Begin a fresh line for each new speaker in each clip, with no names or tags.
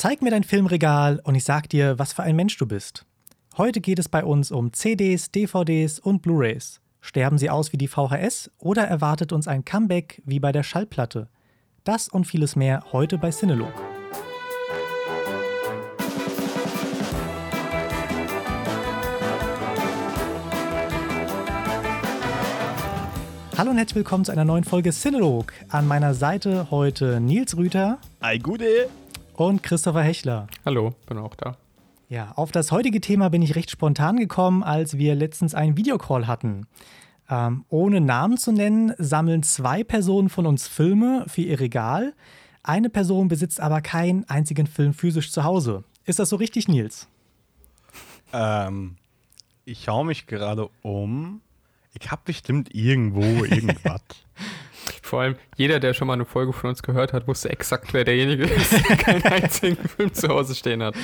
Zeig mir dein Filmregal und ich sag dir, was für ein Mensch du bist. Heute geht es bei uns um CDs, DVDs und Blu-rays. Sterben sie aus wie die VHS oder erwartet uns ein Comeback wie bei der Schallplatte? Das und vieles mehr heute bei Cinelog. Hallo und herzlich willkommen zu einer neuen Folge Cinelog. An meiner Seite heute Nils Rüther.
Ei, gute.
Und Christopher Hechler.
Hallo, bin auch da.
Ja, auf das heutige Thema bin ich recht spontan gekommen, als wir letztens einen Videocall hatten. Ähm, ohne Namen zu nennen, sammeln zwei Personen von uns Filme für ihr Regal. Eine Person besitzt aber keinen einzigen Film physisch zu Hause. Ist das so richtig, Nils?
Ähm, ich schaue mich gerade um. Ich habe bestimmt irgendwo irgendwas.
Vor allem jeder, der schon mal eine Folge von uns gehört hat, wusste exakt, wer derjenige ist, der keinen einzigen Film zu Hause stehen hat.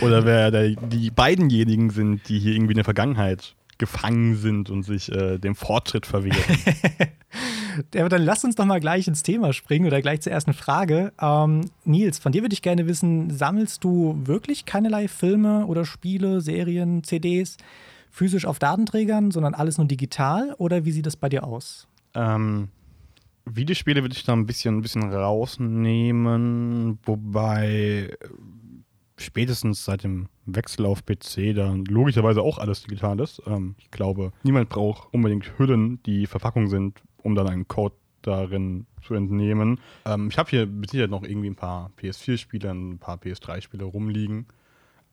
Oder wer der, die beidenjenigen sind, die hier irgendwie in der Vergangenheit gefangen sind und sich äh, dem Fortschritt verwehren.
ja, dann lass uns doch mal gleich ins Thema springen oder gleich zur ersten Frage. Ähm, Nils, von dir würde ich gerne wissen, sammelst du wirklich keinerlei Filme oder Spiele, Serien, CDs physisch auf Datenträgern, sondern alles nur digital? Oder wie sieht das bei dir aus?
Ähm, Videospiele würde ich da ein bisschen, ein bisschen rausnehmen, wobei äh, spätestens seit dem Wechsel auf PC dann logischerweise auch alles digital ist. Ähm, ich glaube, niemand braucht unbedingt Hüllen, die Verpackung sind, um dann einen Code darin zu entnehmen. Ähm, ich habe hier mit Sicherheit noch irgendwie ein paar PS4-Spiele, ein paar PS3-Spiele rumliegen.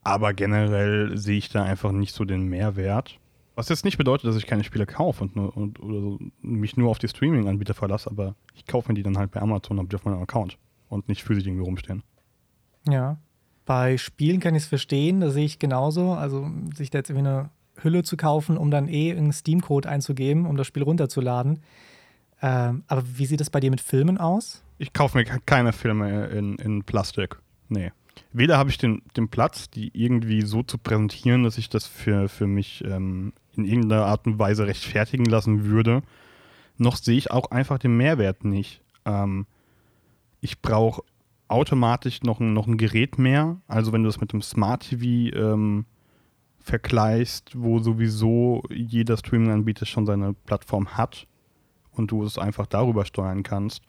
Aber generell sehe ich da einfach nicht so den Mehrwert. Was jetzt nicht bedeutet, dass ich keine Spiele kaufe und, nur, und so, mich nur auf die Streaming-Anbieter verlasse, aber ich kaufe mir die dann halt bei Amazon auf meinem Account und nicht physisch irgendwie rumstehen.
Ja. Bei Spielen kann ich es verstehen, da sehe ich genauso. Also sich da jetzt irgendwie eine Hülle zu kaufen, um dann eh einen Steam-Code einzugeben, um das Spiel runterzuladen. Ähm, aber wie sieht es bei dir mit Filmen aus?
Ich kaufe mir keine Filme in, in Plastik. Nee weder habe ich den, den Platz, die irgendwie so zu präsentieren, dass ich das für, für mich ähm, in irgendeiner Art und Weise rechtfertigen lassen würde, noch sehe ich auch einfach den Mehrwert nicht. Ähm, ich brauche automatisch noch ein, noch ein Gerät mehr. Also wenn du das mit dem Smart TV ähm, vergleichst, wo sowieso jeder Streaming-Anbieter schon seine Plattform hat und du es einfach darüber steuern kannst,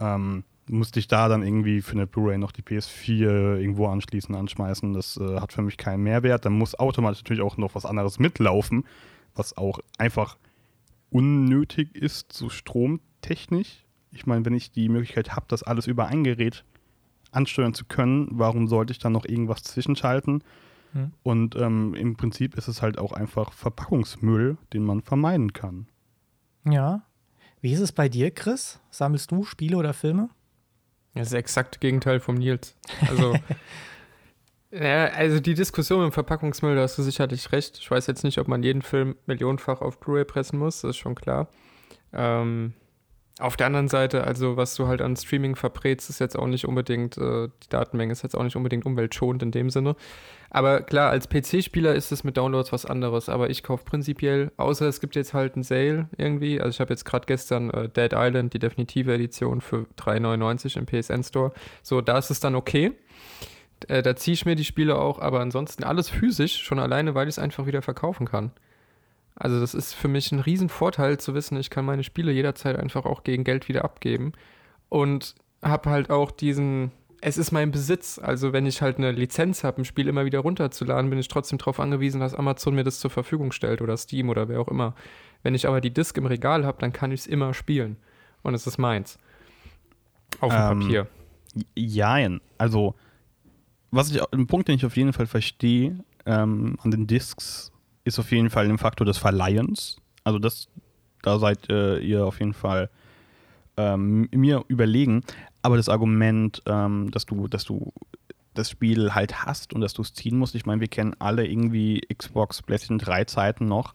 ähm, musste ich da dann irgendwie für eine Blu-ray noch die PS4 irgendwo anschließen, anschmeißen. Das äh, hat für mich keinen Mehrwert. Dann muss automatisch natürlich auch noch was anderes mitlaufen, was auch einfach unnötig ist, so stromtechnisch. Ich meine, wenn ich die Möglichkeit habe, das alles über ein Gerät ansteuern zu können, warum sollte ich dann noch irgendwas zwischenschalten? Hm. Und ähm, im Prinzip ist es halt auch einfach Verpackungsmüll, den man vermeiden kann.
Ja. Wie ist es bei dir, Chris? Sammelst du Spiele oder Filme?
Das ist das Gegenteil vom Nils. Also, ja, also die Diskussion im Verpackungsmüll, da hast du sicherlich recht. Ich weiß jetzt nicht, ob man jeden Film millionenfach auf Blu-ray pressen muss, das ist schon klar. Ähm, auf der anderen Seite, also was du halt an Streaming verbrätst, ist jetzt auch nicht unbedingt, äh, die Datenmenge ist jetzt auch nicht unbedingt umweltschonend in dem Sinne. Aber klar, als PC-Spieler ist es mit Downloads was anderes. Aber ich kaufe prinzipiell, außer es gibt jetzt halt einen Sale irgendwie. Also ich habe jetzt gerade gestern äh, Dead Island, die definitive Edition für 3,99 im PSN Store. So, da ist es dann okay. Äh, da ziehe ich mir die Spiele auch, aber ansonsten alles physisch, schon alleine, weil ich es einfach wieder verkaufen kann. Also das ist für mich ein Riesenvorteil zu wissen, ich kann meine Spiele jederzeit einfach auch gegen Geld wieder abgeben und habe halt auch diesen, es ist mein Besitz. Also wenn ich halt eine Lizenz habe, ein Spiel immer wieder runterzuladen, bin ich trotzdem darauf angewiesen, dass Amazon mir das zur Verfügung stellt oder Steam oder wer auch immer. Wenn ich aber die Disk im Regal habe, dann kann ich es immer spielen. Und es ist meins.
Auf dem ähm, Papier. Jein. Also, was ich, ein Punkt, den ich auf jeden Fall verstehe ähm, an den Discs, ist auf jeden Fall ein Faktor des Verleihens. Also das, da seid äh, ihr auf jeden Fall ähm, mir überlegen. Aber das Argument, ähm, dass du, dass du das Spiel halt hast und dass du es ziehen musst, ich meine, wir kennen alle irgendwie Xbox, PlayStation 3 Zeiten noch.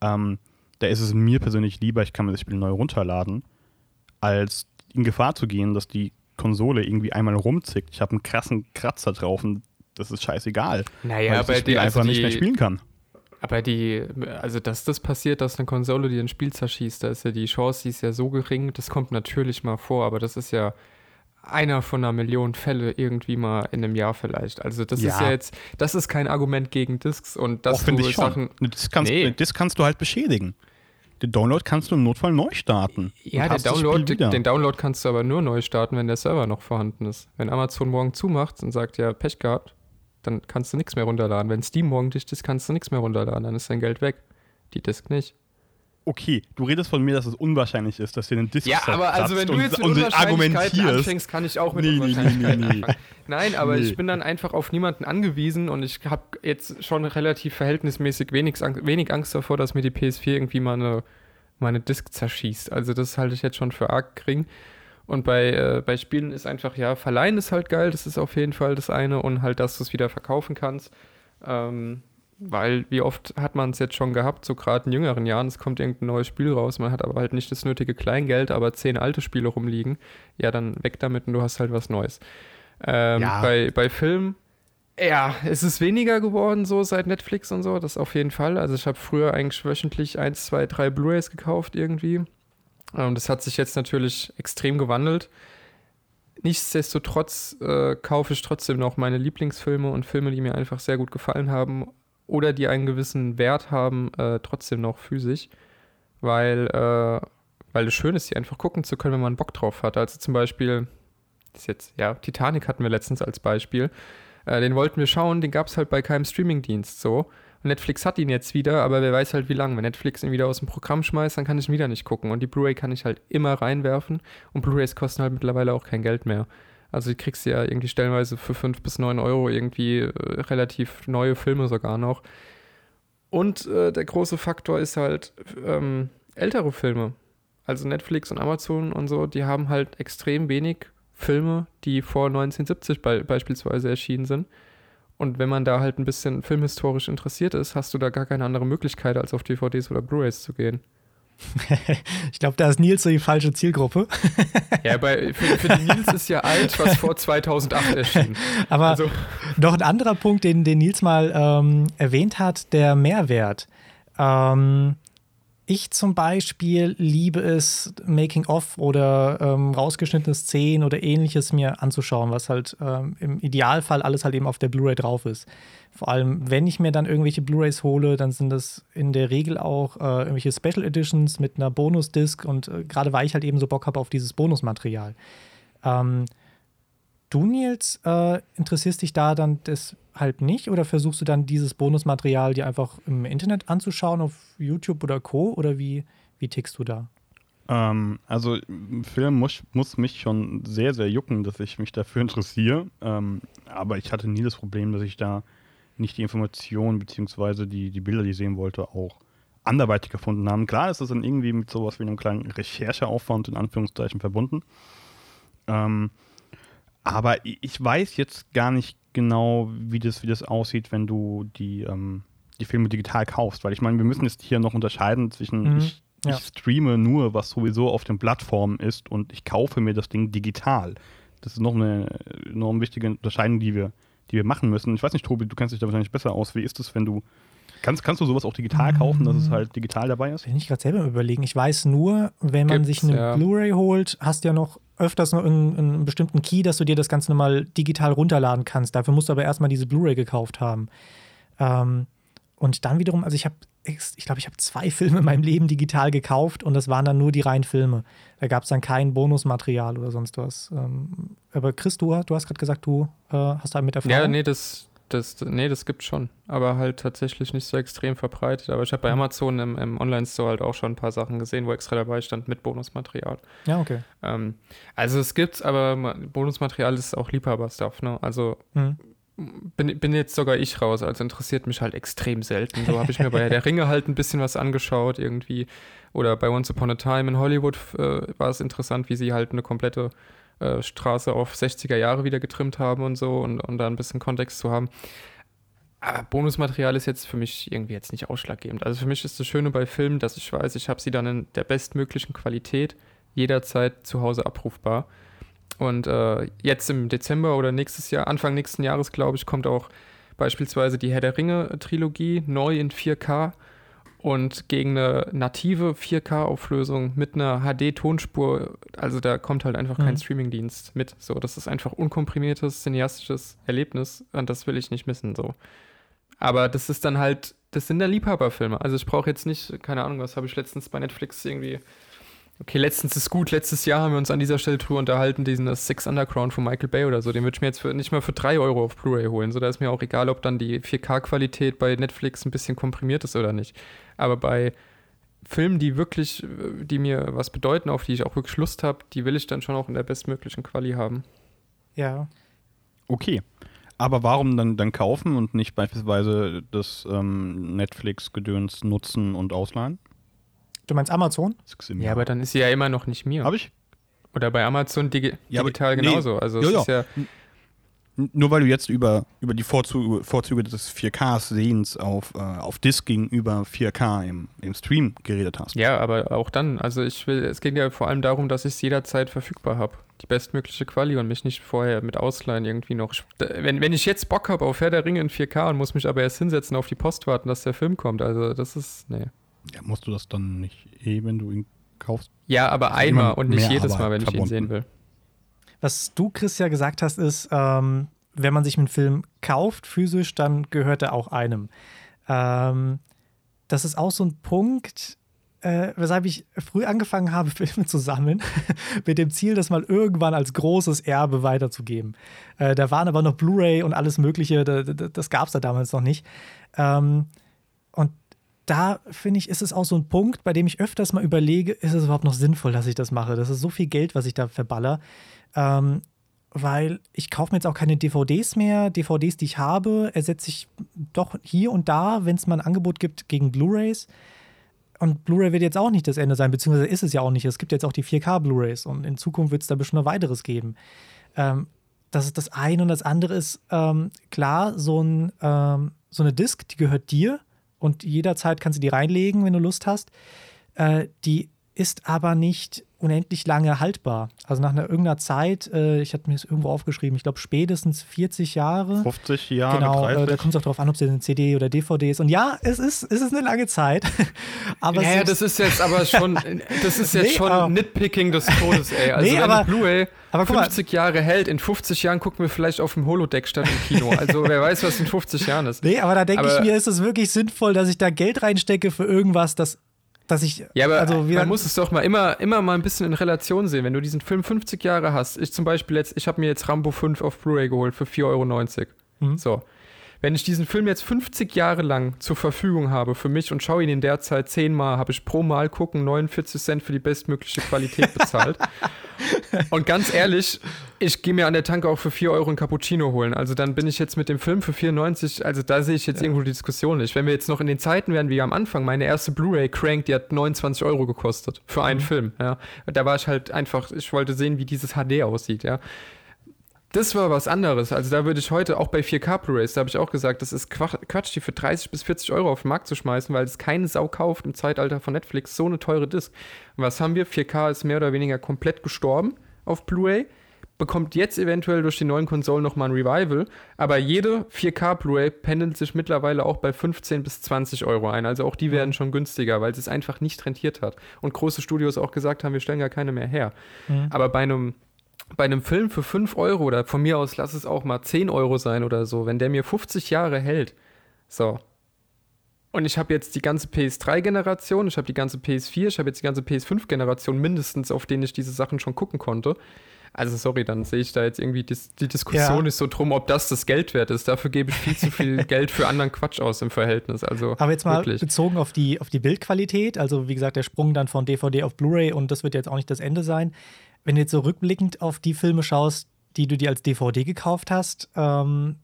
Ähm, da ist es mir persönlich lieber, ich kann mir das Spiel neu runterladen, als in Gefahr zu gehen, dass die Konsole irgendwie einmal rumzickt. Ich habe einen krassen Kratzer drauf und das ist scheißegal.
Naja,
weil
ich das
Spiel die, also einfach die, nicht mehr spielen kann.
Aber die, also dass das passiert, dass eine Konsole dir ein Spiel zerschießt, da ist ja die Chance, die ist ja so gering, das kommt natürlich mal vor, aber das ist ja einer von einer Million Fälle irgendwie mal in einem Jahr vielleicht. Also das
Ja.
ist ja jetzt, das ist kein Argument gegen Discs und das
finde ich schon.
Sachen.
Das kannst,
Nee.
das kannst du halt beschädigen. Den Download kannst du im Notfall neu starten.
Ja,
das
Download, den Download kannst du aber nur neu starten, wenn der Server noch vorhanden ist. Wenn Amazon morgen zumacht und sagt, ja, Pech gehabt, dann kannst du nichts mehr runterladen. Wenn Steam morgen dicht ist, kannst du nichts mehr runterladen, dann ist dein Geld weg. Die Disk nicht.
Okay, du redest von mir, dass es unwahrscheinlich ist, dass dir ein Disc
Ja, aber also wenn du jetzt mit Unwahrscheinlichkeiten
argumentierst.
anfängst, kann ich auch mit
Nee, nee, nee,
Unwahrscheinlichkeiten
nee, nee.
anfangen. Nein, aber
Nee.
ich bin dann einfach auf niemanden angewiesen und ich habe jetzt schon relativ verhältnismäßig wenig, wenig Angst davor, dass mir die PS4 irgendwie mal eine, meine Disk zerschießt. Also das halte ich jetzt schon für arg gering. Und bei, äh, bei Spielen ist einfach, ja, Verleihen ist halt geil, das ist auf jeden Fall das eine und halt, dass du es wieder verkaufen kannst. Ähm, weil wie oft hat man es jetzt schon gehabt, so gerade in jüngeren Jahren, es kommt irgendein neues Spiel raus, man hat aber halt nicht das nötige Kleingeld, aber zehn alte Spiele rumliegen, ja, dann weg damit und du hast halt was Neues. Ähm,
Ja.
bei, bei Filmen, ja, es ist weniger geworden so seit Netflix und so, das auf jeden Fall. Also ich habe früher eigentlich wöchentlich eins, zwei, drei Blu-rays gekauft irgendwie. Ähm, das hat sich jetzt natürlich extrem gewandelt. Nichtsdestotrotz äh, kaufe ich trotzdem noch meine Lieblingsfilme und Filme, die mir einfach sehr gut gefallen haben oder die einen gewissen Wert haben, äh, trotzdem noch physisch, weil, äh, weil es schön ist, die einfach gucken zu können, wenn man Bock drauf hat. Also zum Beispiel, das jetzt, ja, Titanic hatten wir letztens als Beispiel. Äh, den wollten wir schauen, den gab es halt bei keinem Streamingdienst so. Netflix hat ihn jetzt wieder, aber wer weiß halt wie lange. Wenn Netflix ihn wieder aus dem Programm schmeißt, dann kann ich ihn wieder nicht gucken. Und die Blu-ray kann ich halt immer reinwerfen. Und Blu-rays kosten halt mittlerweile auch kein Geld mehr. Also die kriegst du ja irgendwie stellenweise für 5 bis 9 Euro irgendwie äh, relativ neue Filme sogar noch. Und äh, der große Faktor ist halt ähm, ältere Filme. Also Netflix und Amazon und so, die haben halt extrem wenig Filme, die vor 1970 be beispielsweise erschienen sind. Und wenn man da halt ein bisschen filmhistorisch interessiert ist, hast du da gar keine andere Möglichkeit, als auf DVDs oder Blu-rays zu gehen.
Ich glaube, da ist Nils so die falsche Zielgruppe.
Ja, bei, für, für die Nils ist ja alt, was vor 2008 erschien.
Aber
Also,
noch ein anderer Punkt, den, den Nils mal ähm, erwähnt hat, der Mehrwert. Ähm, ich zum Beispiel liebe es, Making-of oder ähm, rausgeschnittene Szenen oder ähnliches mir anzuschauen, was halt ähm, im Idealfall alles halt eben auf der Blu-ray drauf ist. Vor allem, wenn ich mir dann irgendwelche Blu-rays hole, dann sind das in der Regel auch äh, irgendwelche Special Editions mit einer Bonus-Disc und äh, gerade weil ich halt eben so Bock habe auf dieses Bonusmaterial. Ähm, Du, Nils, äh, interessierst dich da dann deshalb nicht oder versuchst du dann dieses Bonusmaterial dir einfach im Internet anzuschauen, auf YouTube oder Co. oder wie, wie tickst du da?
Ähm, also, Film muss, muss mich schon sehr, sehr jucken, dass ich mich dafür interessiere. Ähm, aber ich hatte nie das Problem, dass ich da nicht die Informationen bzw. Die, die Bilder, die ich sehen wollte, auch anderweitig gefunden habe. Klar ist das dann irgendwie mit sowas wie einem kleinen Rechercheaufwand in Anführungszeichen verbunden. Ähm, aber ich weiß jetzt gar nicht genau, wie das, wie das aussieht, wenn du die, ähm, die Filme digital kaufst. Weil ich meine, wir müssen jetzt hier noch unterscheiden zwischen,
Mhm,
ich,
ja.
ich streame nur, was sowieso auf den Plattformen ist und ich kaufe mir das Ding digital. Das ist noch eine enorm wichtige Unterscheidung, die wir, die wir machen müssen. Ich weiß nicht, Tobi, du kennst dich da wahrscheinlich besser aus. Wie ist es, wenn du. Kannst, kannst du sowas auch digital kaufen, dass es halt digital dabei ist?
Bin ich gerade selber überlegen. Ich weiß nur, wenn man
Gibt's,
sich eine
ja.
Blu-ray holt, hast du ja noch öfters noch einen, bestimmten Key, dass du dir das Ganze nochmal digital runterladen kannst. Dafür musst du aber erstmal diese Blu-ray gekauft haben. Ähm, und dann wiederum, also ich habe, ich glaube, ich habe zwei Filme in meinem Leben digital gekauft und das waren dann nur die reinen Filme. Da gab es dann kein Bonusmaterial oder sonst was. Ähm, aber Chris, du, du hast gerade gesagt, du äh, hast da mit Erfahrung.
ja, nee, das, das, nee, das gibt schon. Aber halt tatsächlich nicht so extrem verbreitet. Aber ich habe bei Amazon im, im Online-Store halt auch schon ein paar Sachen gesehen, wo extra dabei stand mit Bonusmaterial.
Ja, okay.
Ähm, also es gibt's, aber ma- Bonusmaterial ist auch Liebhaber-Stuff, ne? Also
Hm.
bin, bin jetzt sogar ich raus, also interessiert mich halt extrem selten. So habe ich mir bei der Ringe halt ein bisschen was angeschaut irgendwie. Oder bei Once Upon a Time in Hollywood äh, war es interessant, wie sie halt eine komplette äh, Straße auf 60er Jahre wieder getrimmt haben und so und, und da ein bisschen Kontext zu haben. Aber Bonusmaterial ist jetzt für mich irgendwie jetzt nicht ausschlaggebend. Also für mich ist das Schöne bei Filmen, dass ich weiß, ich habe sie dann in der bestmöglichen Qualität jederzeit zu Hause abrufbar. Und äh, jetzt im Dezember oder nächstes Jahr, Anfang nächsten Jahres, glaube ich, kommt auch beispielsweise die Herr der Ringe-Trilogie neu in 4K. Und gegen eine native 4K-Auflösung mit einer HD-Tonspur, also da kommt halt einfach kein
Mhm.
Streamingdienst mit. So, das ist einfach unkomprimiertes, cineastisches Erlebnis und das will ich nicht missen. So. Aber das ist dann halt, das sind dann Liebhaberfilme. Also ich brauche jetzt nicht, keine Ahnung, was habe ich letztens bei Netflix irgendwie. Okay, letztens ist gut, letztes Jahr haben wir uns an dieser Stelle drüber unterhalten, diesen das Six Underground von Michael Bay oder so. Den würde ich mir jetzt für, nicht mal für 3 Euro auf Blu-ray holen. So, da ist mir auch egal, ob dann die 4K-Qualität bei Netflix ein bisschen komprimiert ist oder nicht. Aber bei Filmen, die wirklich, die mir was bedeuten, auf die ich auch wirklich Lust habe, die will ich dann schon auch in der bestmöglichen Quali haben.
Ja.
Okay. Aber warum dann, dann kaufen und nicht beispielsweise das ähm, Netflix-Gedöns nutzen und ausleihen?
Du meinst Amazon?
Ja, aber dann ist sie ja immer noch nicht mir.
Habe ich?
Oder bei Amazon digi
Ja, aber-
digital
nee.
genauso. Also
Ja,
es
ja.
ist ja.
N- Nur weil du jetzt über, über die Vorzüge, Vorzüge des 4K-Sehens auf, äh, auf Disc gegenüber 4K im, im Stream geredet hast.
Ja, aber auch dann, also ich will, es geht ja vor allem darum, dass ich es jederzeit verfügbar habe. Die bestmögliche Quali und mich nicht vorher mit Ausleihen irgendwie noch. Wenn, wenn ich jetzt Bock habe auf Herr der Ringe in 4K und muss mich aber erst hinsetzen, auf die Post warten, dass der Film kommt, also das ist, nee.
Ja, musst du das dann nicht eh, wenn du ihn kaufst?
Ja, aber einmal und nicht jedes
Arbeit
Mal, wenn ich ihn
verbunden.
sehen will.
Was du, Chris, ja gesagt hast, ist, ähm, wenn man sich einen Film kauft, physisch, dann gehört er auch einem. Ähm, das ist auch so ein Punkt, äh, weshalb ich früh angefangen habe, Filme zu sammeln, mit dem Ziel, das mal irgendwann als großes Erbe weiterzugeben. Äh, da waren aber noch Blu-ray und alles Mögliche, da, da, das gab es da damals noch nicht. Ähm, und da finde ich, ist es auch so ein Punkt, bei dem ich öfters mal überlege, ist es überhaupt noch sinnvoll, dass ich das mache? Das ist so viel Geld, was ich da verballer. Ähm, weil ich kaufe mir jetzt auch keine DVDs mehr. DVDs, die ich habe, ersetze ich doch hier und da, wenn es mal ein Angebot gibt, gegen Blu-rays. Und Blu-ray wird jetzt auch nicht das Ende sein, beziehungsweise ist es ja auch nicht. Es gibt jetzt auch die 4K-Blu-rays und in Zukunft wird es da bestimmt noch weiteres geben. Ähm, das ist das eine und das andere ist, ähm, klar, so, ein, ähm, so eine Disc, die gehört dir und jederzeit kannst du die reinlegen, wenn du Lust hast. Äh, die ist aber nicht unendlich lange haltbar. Also nach einer irgendeiner Zeit, äh, ich hatte mir das irgendwo aufgeschrieben, ich glaube spätestens 40 Jahre.
50 Jahre,
Genau, äh,
30?
da kommt es auch darauf an, ob es eine CD oder DVD ist. Und ja, es ist, es ist eine lange Zeit. aber
Naja, das ist jetzt aber schon, das ist jetzt
Nee,
schon
aber-
Nitpicking des Todes, ey. Also
Nee,
wenn
aber-
Blu-ray
aber guck mal.
50 Jahre hält, in 50 Jahren gucken wir vielleicht auf dem Holodeck statt im Kino. Also wer weiß, was in 50 Jahren ist.
Nee, aber da denke ich mir, ist es wirklich sinnvoll, dass ich da Geld reinstecke für irgendwas, das, dass ich.
Ja, aber
also,
man muss es doch mal immer, immer mal ein bisschen in Relation sehen. Wenn du diesen Film 50 Jahre hast, ich zum Beispiel jetzt, ich habe mir jetzt Rambo 5 auf Blu-ray geholt für 4,90 Euro.
Mhm.
So. Wenn ich diesen Film jetzt 50 Jahre lang zur Verfügung habe für mich und schaue ihn in der Zeit zehnmal, habe ich pro Mal gucken 49 Cent für die bestmögliche Qualität bezahlt. und ganz ehrlich, ich gehe mir an der Tanke auch für 4 Euro ein Cappuccino holen. Also dann bin ich jetzt mit dem Film für 94, also da sehe ich jetzt irgendwo die Diskussion nicht. Wenn wir jetzt noch in den Zeiten wären wie am Anfang, meine erste Blu-ray Crank, die hat 29 Euro gekostet für einen Film. Ja. Da war ich halt einfach, ich wollte sehen, wie dieses HD aussieht, ja. Das war was anderes. Also da würde ich heute auch bei 4K Blu-rays, da habe ich auch gesagt, das ist Quatsch, die für 30 bis 40 Euro auf den Markt zu schmeißen, weil es keine Sau kauft im Zeitalter von Netflix so eine teure Disc. Und was haben wir? 4K ist mehr oder weniger komplett gestorben auf Blu-ray. Bekommt jetzt eventuell durch die neuen Konsolen nochmal ein Revival, aber jede 4K Blu-ray pendelt sich mittlerweile auch bei 15 bis 20 Euro ein. Also auch die werden schon günstiger, weil es es einfach nicht rentiert hat. Und große Studios auch gesagt haben, wir stellen gar keine mehr her.
Mhm.
Aber bei einem bei einem Film für 5 Euro oder von mir aus lass es auch mal 10 Euro sein oder so, wenn der mir 50 Jahre hält, so. Und ich habe jetzt die ganze PS3-Generation, ich habe die ganze PS4, ich habe jetzt die ganze PS5-Generation mindestens, auf denen ich diese Sachen schon gucken konnte. Also sorry, dann sehe ich da jetzt irgendwie dis die Diskussion
Ja.
nicht so drum, ob das das Geld wert ist. Dafür gebe ich viel zu viel Geld für anderen Quatsch aus im Verhältnis. Also
Aber jetzt mal
wirklich.
bezogen auf die, auf die Bildqualität, also wie gesagt, der Sprung dann von DVD auf Blu-ray und das wird jetzt auch nicht das Ende sein. Wenn du jetzt so rückblickend auf die Filme schaust, die du dir als DVD gekauft hast, ähm,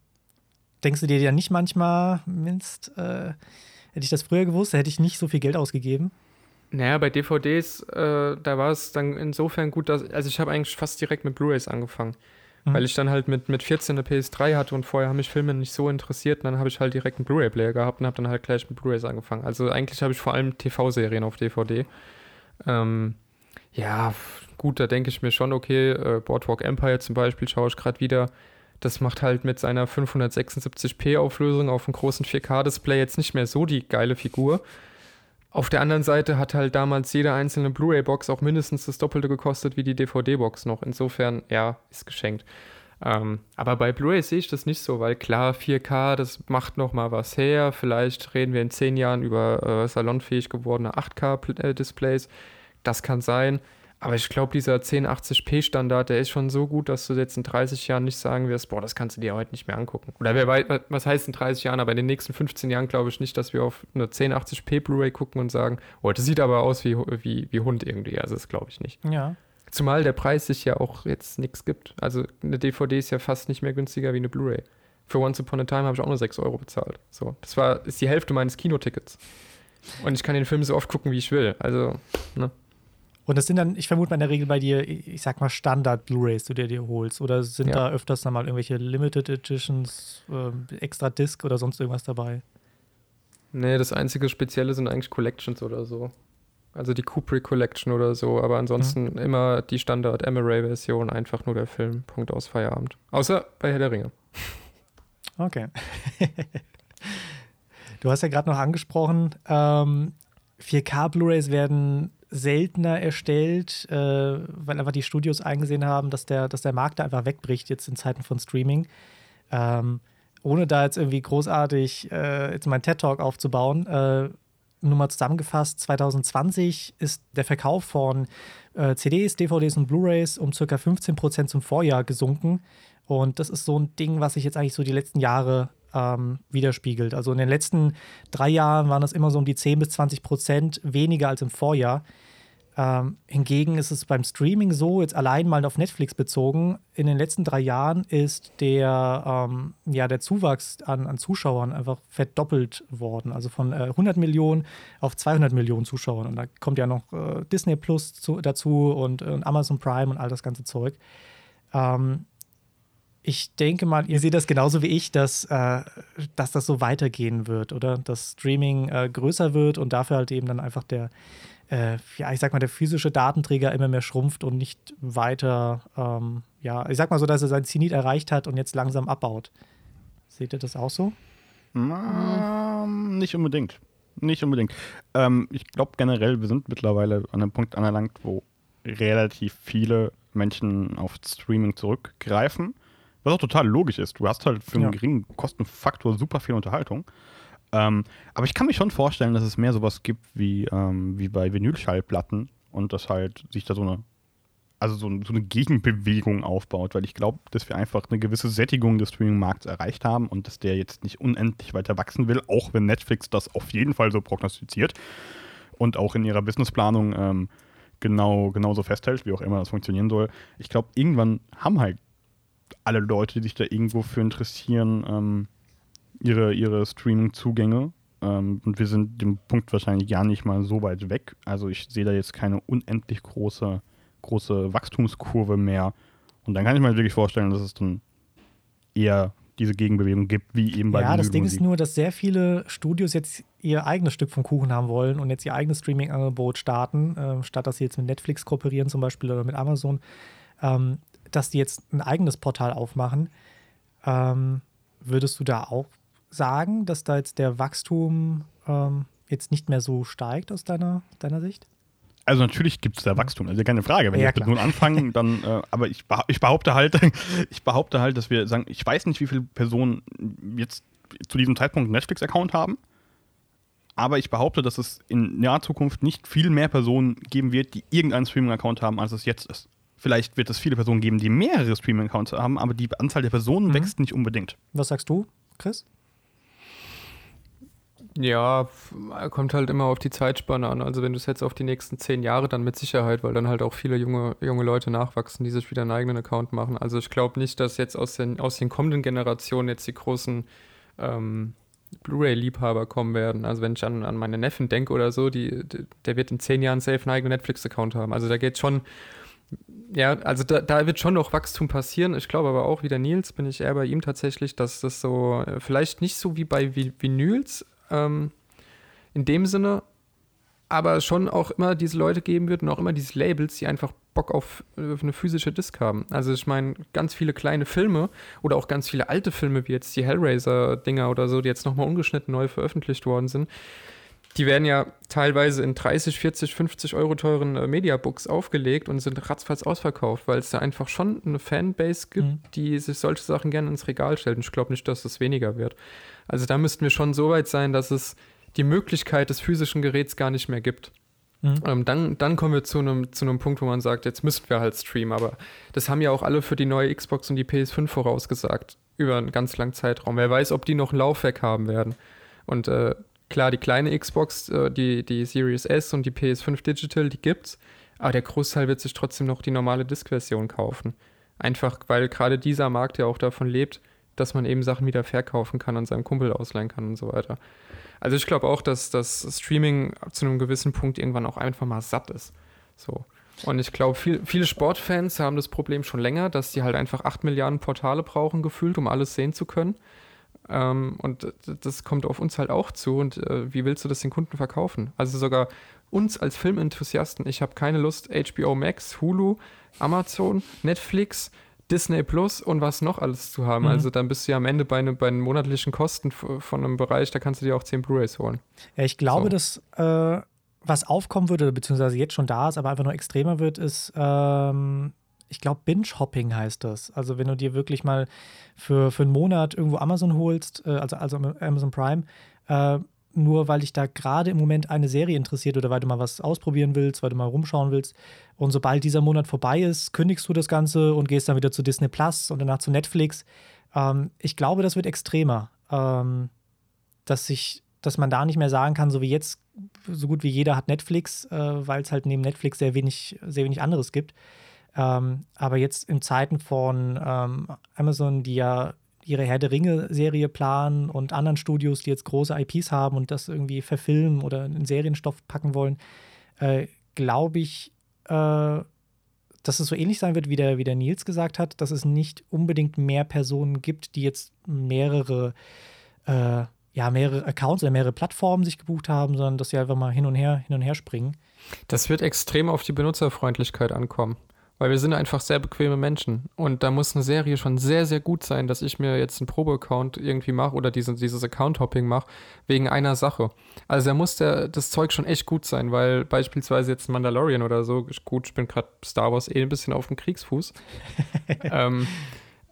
denkst du dir ja nicht manchmal, Mist, äh, hätte ich das früher gewusst, hätte ich nicht so viel Geld ausgegeben.
Naja, bei DVDs, äh, da war es dann insofern gut, dass, also ich habe eigentlich fast direkt mit Blu-rays angefangen.
Mhm.
Weil ich dann halt mit, mit 14 eine PS3 hatte und vorher haben mich Filme nicht so interessiert und dann habe ich halt direkt einen Blu-ray-Player gehabt und habe dann halt gleich mit Blu-rays angefangen. Also eigentlich habe ich vor allem TV-Serien auf DVD. Ähm, ja, gut, da denke ich mir schon, okay, äh, Boardwalk Empire zum Beispiel schaue ich gerade wieder. Das macht halt mit seiner 576p Auflösung auf einem großen 4K-Display jetzt nicht mehr so die geile Figur. Auf der anderen Seite hat halt damals jede einzelne Blu-ray-Box auch mindestens das Doppelte gekostet wie die DVD-Box noch. Insofern, ja, ist geschenkt. Ähm, aber bei Blu-ray sehe ich das nicht so, weil klar, 4K, das macht noch mal was her. Vielleicht reden wir in zehn Jahren über äh, salonfähig gewordene 8K-Displays. Das kann sein. Aber ich glaube, dieser 1080p-Standard, der ist schon so gut, dass du jetzt in 30 Jahren nicht sagen wirst, boah, das kannst du dir heute nicht mehr angucken. Oder wer weiß, was heißt in 30 Jahren, aber in den nächsten 15 Jahren glaube ich nicht, dass wir auf eine 1080p Blu-ray gucken und sagen, oh, das sieht aber aus wie, wie, wie Hund irgendwie. Also das glaube ich nicht.
Ja.
Zumal der Preis sich ja auch jetzt nichts gibt. Also eine DVD ist ja fast nicht mehr günstiger wie eine Blu-ray. Für Once Upon a Time habe ich auch nur 6 Euro bezahlt. So, das war, ist die Hälfte meines Kinotickets. Und ich kann den Film so oft gucken, wie ich will. Also, ne?
Und das sind dann, ich vermute mal in der Regel bei dir, ich sag mal, Standard-Blu-Rays, die du dir holst. Oder sind ja. da öfters dann mal irgendwelche Limited Editions, äh, extra Disc oder sonst irgendwas dabei?
Nee, das einzige Spezielle sind eigentlich Collections oder so. Also die Kubrick Collection oder so, aber ansonsten mhm. immer die Standard Emery-Version, einfach nur der Film. Punkt aus Feierabend. Außer bei Herr der Ringe.
Okay. du hast ja gerade noch angesprochen, ähm, 4K Blu-rays werden seltener erstellt, äh, weil einfach die Studios eingesehen haben, dass der, dass der Markt da einfach wegbricht jetzt in Zeiten von Streaming. Ähm, ohne da jetzt irgendwie großartig äh, jetzt meinen TED-Talk aufzubauen, äh, nur mal zusammengefasst, 2020 ist der Verkauf von äh, CDs, DVDs und Blu-rays um ca. 15% zum Vorjahr gesunken. Und das ist so ein Ding, was sich jetzt eigentlich so die letzten Jahre ähm, widerspiegelt. Also in den letzten drei Jahren waren das immer so um die 10 bis 20 Prozent weniger als im Vorjahr. Ähm, hingegen ist es beim Streaming so, jetzt allein mal auf Netflix bezogen, in den letzten drei Jahren ist der, ähm, ja, der Zuwachs an, an Zuschauern einfach verdoppelt worden. Also von äh, 100 Millionen auf 200 Millionen Zuschauern. Und da kommt ja noch äh, Disney Plus zu, dazu und, und, Amazon Prime und all das ganze Zeug. Ähm, ich denke mal, ihr seht das genauso wie ich, dass, äh, dass das so weitergehen wird, oder? Dass Streaming äh, größer wird und dafür halt eben dann einfach der, äh, ja, ich sag mal, der physische Datenträger immer mehr schrumpft und nicht weiter, ähm, ja, ich sag mal so, dass er sein Zenit erreicht hat und jetzt langsam abbaut. Seht ihr das auch so?
Na, nicht unbedingt. Nicht unbedingt. Ähm, ich glaube generell, wir sind mittlerweile an einem Punkt angelangt, wo relativ viele Menschen auf Streaming zurückgreifen. Was auch total logisch ist. Du hast halt für einen ja. geringen Kostenfaktor super viel Unterhaltung. Ähm, aber ich kann mir schon vorstellen, dass es mehr sowas gibt wie, ähm, wie bei Vinylschallplatten und dass halt sich da so eine, also so, so eine Gegenbewegung aufbaut, weil ich glaube, dass wir einfach eine gewisse Sättigung des Streaming-Markts erreicht haben und dass der jetzt nicht unendlich weiter wachsen will, auch wenn Netflix das auf jeden Fall so prognostiziert und auch in ihrer Businessplanung ähm, genau, genauso festhält, wie auch immer das funktionieren soll. Ich glaube, irgendwann haben halt alle Leute, die sich da irgendwo für interessieren, ähm, ihre, ihre Streaming-Zugänge. Ähm, und wir sind dem Punkt wahrscheinlich gar nicht mal so weit weg. Also ich sehe da jetzt keine unendlich große, große Wachstumskurve mehr. Und dann kann ich mir wirklich vorstellen, dass es dann eher diese Gegenbewegung gibt, wie eben bei
Ja, das Ding ist nur, dass sehr viele Studios jetzt ihr eigenes Stück vom Kuchen haben wollen und jetzt ihr eigenes Streaming-Angebot starten, äh, statt dass sie jetzt mit Netflix kooperieren zum Beispiel oder mit Amazon, ähm, dass die jetzt ein eigenes Portal aufmachen. Ähm, würdest du da auch sagen, dass da jetzt der Wachstum ähm, jetzt nicht mehr so steigt aus deiner, deiner Sicht?
Also natürlich gibt es da Wachstum, also keine Frage. Wenn ja, wir nun anfangen, dann, äh, aber ich, ich behaupte halt, ich behaupte halt, dass wir sagen, ich weiß nicht, wie viele Personen jetzt zu diesem Zeitpunkt einen Netflix-Account haben, aber ich behaupte, dass es in naher Zukunft nicht viel mehr Personen geben wird, die irgendeinen Streaming-Account haben, als es jetzt ist. Vielleicht wird es viele Personen geben, die mehrere Streaming-Accounts haben, aber die Anzahl der Personen mhm. wächst nicht unbedingt.
Was sagst du, Chris?
Ja, kommt halt immer auf die Zeitspanne an. Also wenn du es jetzt auf die nächsten zehn Jahre, dann mit Sicherheit, weil dann halt auch viele junge, junge Leute nachwachsen, die sich wieder einen eigenen Account machen. Also ich glaube nicht, dass jetzt aus den, aus den kommenden Generationen jetzt die großen ähm, Blu-ray-Liebhaber kommen werden. Also wenn ich an, an meine Neffen denke oder so, die, der wird in zehn Jahren safe einen eigenen Netflix-Account haben. Also da geht schon, ja, also da, da wird schon noch Wachstum passieren. Ich glaube aber auch, wie der Nils, bin ich eher bei ihm tatsächlich, dass das so, äh, vielleicht nicht so wie bei Vinyls, ähm, in dem Sinne, aber schon auch immer diese Leute geben wird und auch immer diese Labels, die einfach Bock auf, auf eine physische Disc haben. Also ich meine, ganz viele kleine Filme oder auch ganz viele alte Filme, wie jetzt die Hellraiser-Dinger oder so, die jetzt nochmal ungeschnitten neu veröffentlicht worden sind, die werden ja teilweise in 30, 40, 50 Euro teuren äh, Mediabooks aufgelegt und sind ratzfatz ausverkauft, weil es da einfach schon eine Fanbase gibt, mhm. die sich solche Sachen gerne ins Regal stellt. Und ich glaube nicht, dass das weniger wird. Also da müssten wir schon so weit sein, dass es die Möglichkeit des physischen Geräts gar nicht mehr gibt. Mhm. Ähm, dann, dann kommen wir zu einem, zu einem Punkt, wo man sagt, jetzt müssten wir halt streamen. Aber das haben ja auch alle für die neue Xbox und die PS5 vorausgesagt. Über einen ganz langen Zeitraum. Wer weiß, ob die noch ein Laufwerk haben werden. Und äh, Klar, die kleine Xbox, äh, die, die Series S und die PS5 Digital, die gibt's. Aber der Großteil wird sich trotzdem noch die normale Disk-Version kaufen. Einfach, weil gerade dieser Markt ja auch davon lebt, dass man eben Sachen wieder verkaufen kann und seinem Kumpel ausleihen kann und so weiter. Also ich glaube auch, dass das Streaming zu einem gewissen Punkt irgendwann auch einfach mal satt ist. So. Und ich glaube, viel, viele Sportfans haben das Problem schon länger, dass die halt einfach 8 Milliarden Portale brauchen, gefühlt, um alles sehen zu können. Ähm, und das kommt auf uns halt auch zu. Und äh, wie willst du das den Kunden verkaufen? Also sogar uns als Filmenthusiasten, ich habe keine Lust, HBO Max, Hulu, Amazon, Netflix, Disney Plus und was noch alles zu haben. Mhm. Also dann bist du ja am Ende bei, ne, bei den monatlichen Kosten von einem Bereich, da kannst du dir auch 10 Blu-rays holen.
Ja, ich glaube, so. dass äh, was aufkommen würde, beziehungsweise jetzt schon da ist, aber einfach nur extremer wird, ist ähm, ich glaube, Binge-Hopping heißt das. Also wenn du dir wirklich mal für, für einen Monat irgendwo Amazon holst, äh, also, also Amazon Prime, äh, nur weil dich da gerade im Moment eine Serie interessiert oder weil du mal was ausprobieren willst, weil du mal rumschauen willst. Und sobald dieser Monat vorbei ist, kündigst du das Ganze und gehst dann wieder zu Disney Plus und danach zu Netflix. Ähm, ich glaube, das wird extremer. Ähm, dass sich, dass man da nicht mehr sagen kann, so wie jetzt, so gut wie jeder hat Netflix, äh, weil es halt neben Netflix sehr wenig, sehr wenig anderes gibt. Ähm, aber jetzt in Zeiten von ähm, Amazon, die ja ihre Herr der Ringe-Serie planen und anderen Studios, die jetzt große IPs haben und das irgendwie verfilmen oder in Serienstoff packen wollen, äh, glaube ich, äh, dass es so ähnlich sein wird, wie der, wie der Nils gesagt hat, dass es nicht unbedingt mehr Personen gibt, die jetzt mehrere, äh, ja, mehrere Accounts oder mehrere Plattformen sich gebucht haben, sondern dass sie einfach mal hin und her, hin und her springen.
Das wird extrem auf die Benutzerfreundlichkeit ankommen. Weil wir sind einfach sehr bequeme Menschen. Und da muss eine Serie schon sehr, sehr gut sein, dass ich mir jetzt einen Probe-Account irgendwie mache oder diese, dieses Account-Hopping mache, wegen einer Sache. Also da muss der, das Zeug schon echt gut sein, weil beispielsweise jetzt Mandalorian oder so, gut, ich bin gerade Star Wars eh ein bisschen auf dem Kriegsfuß. ähm,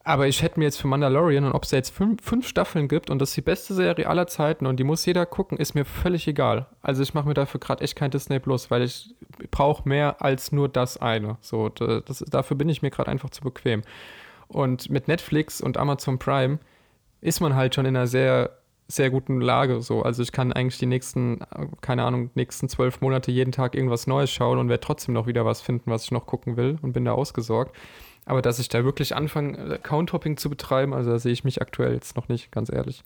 aber ich hätte mir jetzt für Mandalorian und ob es da jetzt fünf, fünf, Staffeln gibt und das ist die beste Serie aller Zeiten und die muss jeder gucken, ist mir völlig egal. Also ich mache mir dafür gerade echt kein Disney Plus, weil ich brauche mehr als nur das eine. So, das, dafür bin ich mir gerade einfach zu bequem. Und mit Netflix und Amazon Prime ist man halt schon in einer sehr, sehr guten Lage. So. Also ich kann eigentlich die nächsten, keine Ahnung, nächsten zwölf Monate jeden Tag irgendwas Neues schauen und werde trotzdem noch wieder was finden, was ich noch gucken will und bin da ausgesorgt. Aber dass ich da wirklich anfange, Account-Hopping zu betreiben, also da sehe ich mich aktuell jetzt noch nicht, ganz ehrlich.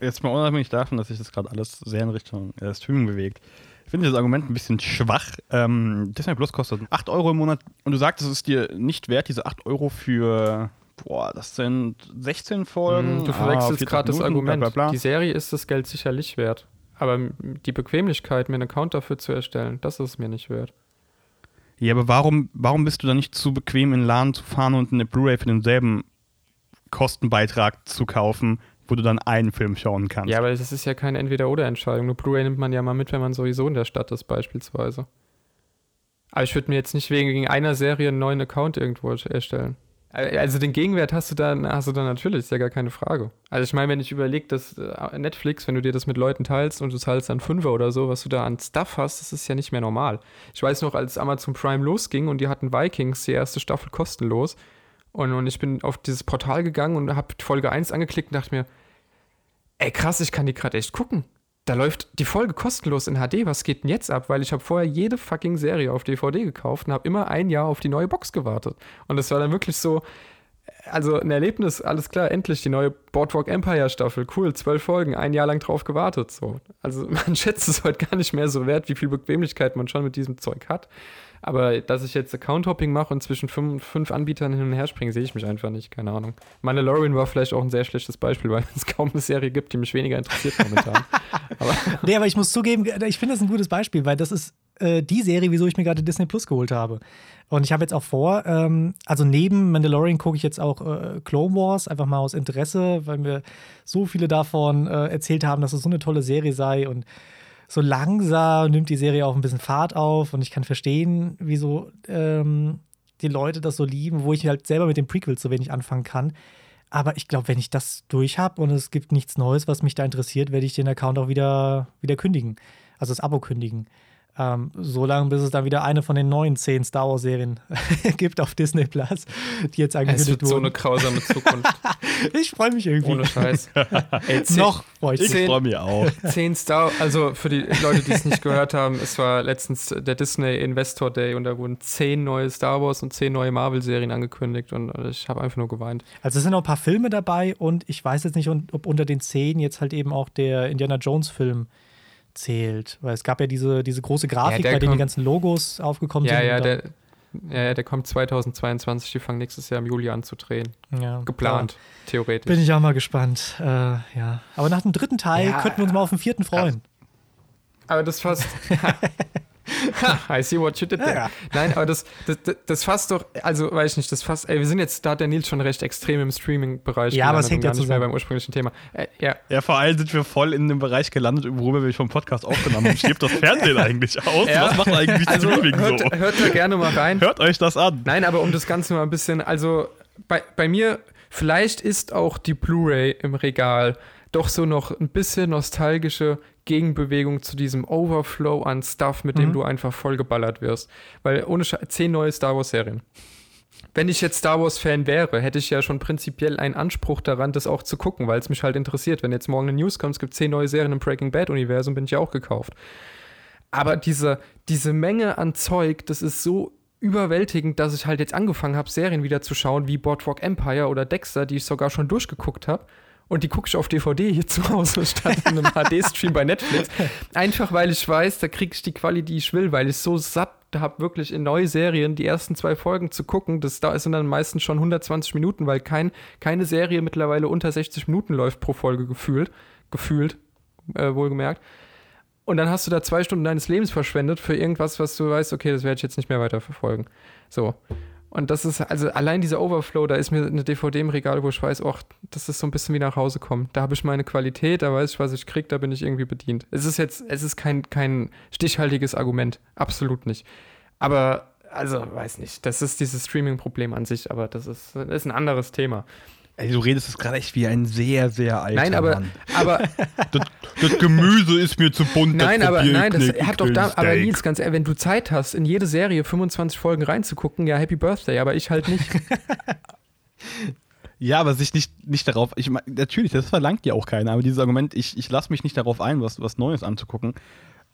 Jetzt mal unabhängig davon, dass sich das gerade alles sehr in Richtung äh, Streaming bewegt. Ich finde das Argument ein bisschen schwach. Ähm, Disney Plus kostet 8 Euro im Monat und du sagst, es ist dir nicht wert, diese 8 Euro für, boah, das sind 16 Folgen.
Mm, du verwechselst ah, gerade das Argument. Bla, bla, bla. Die Serie ist das Geld sicherlich wert. Aber die Bequemlichkeit, mir einen Account dafür zu erstellen, das ist mir nicht wert.
Ja, aber warum, warum bist du dann nicht zu bequem, in den Laden zu fahren und eine Blu-ray für denselben Kostenbeitrag zu kaufen, wo du dann einen Film schauen kannst?
Ja, aber es ist ja keine Entweder-Oder-Entscheidung. Eine Blu-ray nimmt man ja mal mit, wenn man sowieso in der Stadt ist, beispielsweise. Aber ich würde mir jetzt nicht wegen einer Serie einen neuen Account irgendwo erstellen. Äh, also den Gegenwert hast du dann, hast du dann natürlich, ist ja gar keine Frage. Also ich meine, wenn ich überlege, dass äh, Netflix, wenn du dir das mit Leuten teilst und du zahlst dann Fünfer oder so, was du da an Stuff hast, das ist ja nicht mehr normal. Ich weiß noch, als Amazon Prime losging und die hatten Vikings die erste Staffel kostenlos und, und ich bin auf dieses Portal gegangen und habe Folge 1 angeklickt und dachte mir, ey krass, ich kann die gerade echt gucken da läuft die Folge kostenlos in HD. Was geht denn jetzt ab? Weil ich habe vorher jede fucking Serie auf DVD gekauft und habe immer ein Jahr auf die neue Box gewartet. Und das war dann wirklich so, also ein Erlebnis, alles klar, endlich die neue Boardwalk Empire Staffel. Cool, zwölf Folgen, ein Jahr lang drauf gewartet. So. Also man schätzt es heute gar nicht mehr so wert, wie viel Bequemlichkeit man schon mit diesem Zeug hat. Aber dass ich jetzt Account-Hopping mache und zwischen fünf, fünf, Anbietern hin und her springe, sehe ich mich einfach nicht. Keine Ahnung. Mandalorian war vielleicht auch ein sehr schlechtes Beispiel, weil es kaum eine Serie gibt, die mich weniger interessiert momentan.
aber nee, aber ich muss zugeben, ich finde das ein gutes Beispiel, weil das ist äh, die Serie, wieso ich mir gerade Disney Plus geholt habe. Und ich habe jetzt auch vor, ähm, also neben Mandalorian gucke ich jetzt auch äh, Clone Wars, einfach mal aus Interesse, weil mir so viele davon äh, erzählt haben, dass es so eine tolle Serie sei und so langsam nimmt die Serie auch ein bisschen Fahrt auf und ich kann verstehen, wieso ähm, die Leute das so lieben, wo ich halt selber mit den Prequels so wenig anfangen kann. Aber ich glaube, wenn ich das durch habe und es gibt nichts Neues, was mich da interessiert, werde ich den Account auch wieder, wieder kündigen. Also das Abo kündigen. Ähm, so lange, bis es dann wieder eine von den neuen zehn Star Wars-Serien gibt auf Disney Plus, die jetzt angekündigt
wurden. Es wird so eine grausame Zukunft.
ich freue mich irgendwie.
Ohne Scheiß.
Ey, zehn, Noch
freue ich mich. Ich freue mich auch.
Zehn Star, also für die Leute, die es nicht gehört haben, es war letztens der Disney Investor Day und da wurden zehn neue Star Wars und zehn neue Marvel-Serien angekündigt und ich habe einfach nur geweint.
Also es sind noch ein paar Filme dabei und ich weiß jetzt nicht, ob unter den zehn jetzt halt eben auch der Indiana Jones-Film zählt. Weil es gab ja diese, diese große Grafik, ja, bei der die ganzen Logos aufgekommen
ja,
sind.
Ja, der, ja, der kommt 2022. Die fangen nächstes Jahr im Juli an zu drehen. Ja, Geplant, ja. theoretisch.
Bin ich auch mal gespannt. Äh, ja. Aber nach dem dritten Teil könnten wir uns mal auf den vierten freuen.
Aber das fasst. I see what you did there. Ja. Nein, aber das, das, das fasst doch, also weiß ich nicht, das fasst, ey, wir sind jetzt, da hat der Nils schon recht extrem im Streaming-Bereich
Ja, aber es hängt ja
nicht mehr beim ursprünglichen Thema. Äh, ja.
ja, vor allem sind wir voll in dem Bereich gelandet, worüber wir vom Podcast aufgenommen haben. Stirbt das Fernsehen eigentlich aus? Ja. Was macht eigentlich
also,
Streaming
hört,
so?
Hört da gerne mal rein.
Hört euch das an.
Nein, aber um das Ganze mal ein bisschen, also bei, bei mir, vielleicht ist auch die Blu-ray im Regal doch so noch ein bisschen nostalgische Gegenbewegung zu diesem Overflow an Stuff, mit dem mhm. du einfach vollgeballert wirst. Weil ohne Sch zehn neue Star Wars-Serien. Wenn ich jetzt Star Wars-Fan wäre, hätte ich ja schon prinzipiell einen Anspruch daran, das auch zu gucken, weil es mich halt interessiert. Wenn jetzt morgen eine News kommt, es gibt zehn neue Serien im Breaking Bad-Universum, bin ich ja auch gekauft. Aber diese, diese Menge an Zeug, das ist so überwältigend, dass ich halt jetzt angefangen habe, Serien wieder zu schauen, wie Boardwalk Empire oder Dexter, die ich sogar schon durchgeguckt habe und die gucke ich auf DVD hier zu Hause statt in einem HD-Stream bei Netflix. Einfach weil ich weiß, da kriege ich die Qualität, die ich will, weil ich so satt habe, wirklich in neue Serien die ersten zwei Folgen zu gucken. Das da sind dann meistens schon 120 Minuten, weil kein, keine Serie mittlerweile unter 60 Minuten läuft pro Folge gefühlt. Gefühlt, äh, wohlgemerkt. Und dann hast du da zwei Stunden deines Lebens verschwendet für irgendwas, was du weißt, okay, das werde ich jetzt nicht mehr weiter verfolgen. So. Und das ist, also allein dieser Overflow, da ist mir eine DVD im Regal, wo ich weiß, ach, das ist so ein bisschen wie nach Hause kommen. Da habe ich meine Qualität, da weiß ich, was ich kriege, da bin ich irgendwie bedient. Es ist jetzt, es ist kein, kein stichhaltiges Argument. Absolut nicht. Aber, also, weiß nicht. Das ist dieses Streaming-Problem an sich, aber das ist, das ist ein anderes Thema.
Ey, du redest es gerade echt wie ein sehr, sehr alter
Nein, aber,
Mann.
aber
das, das, Gemüse ist mir zu bunt.
Nein, aber nein, das hat doch da, aber Nils, ganz ehrlich, wenn du Zeit hast, in jede Serie 25 Folgen reinzugucken, ja, Happy Birthday, aber ich halt nicht.
ja, aber sich nicht, nicht darauf, ich natürlich, das verlangt ja auch keiner, aber dieses Argument, ich, ich lasse mich nicht darauf ein, was, was Neues anzugucken,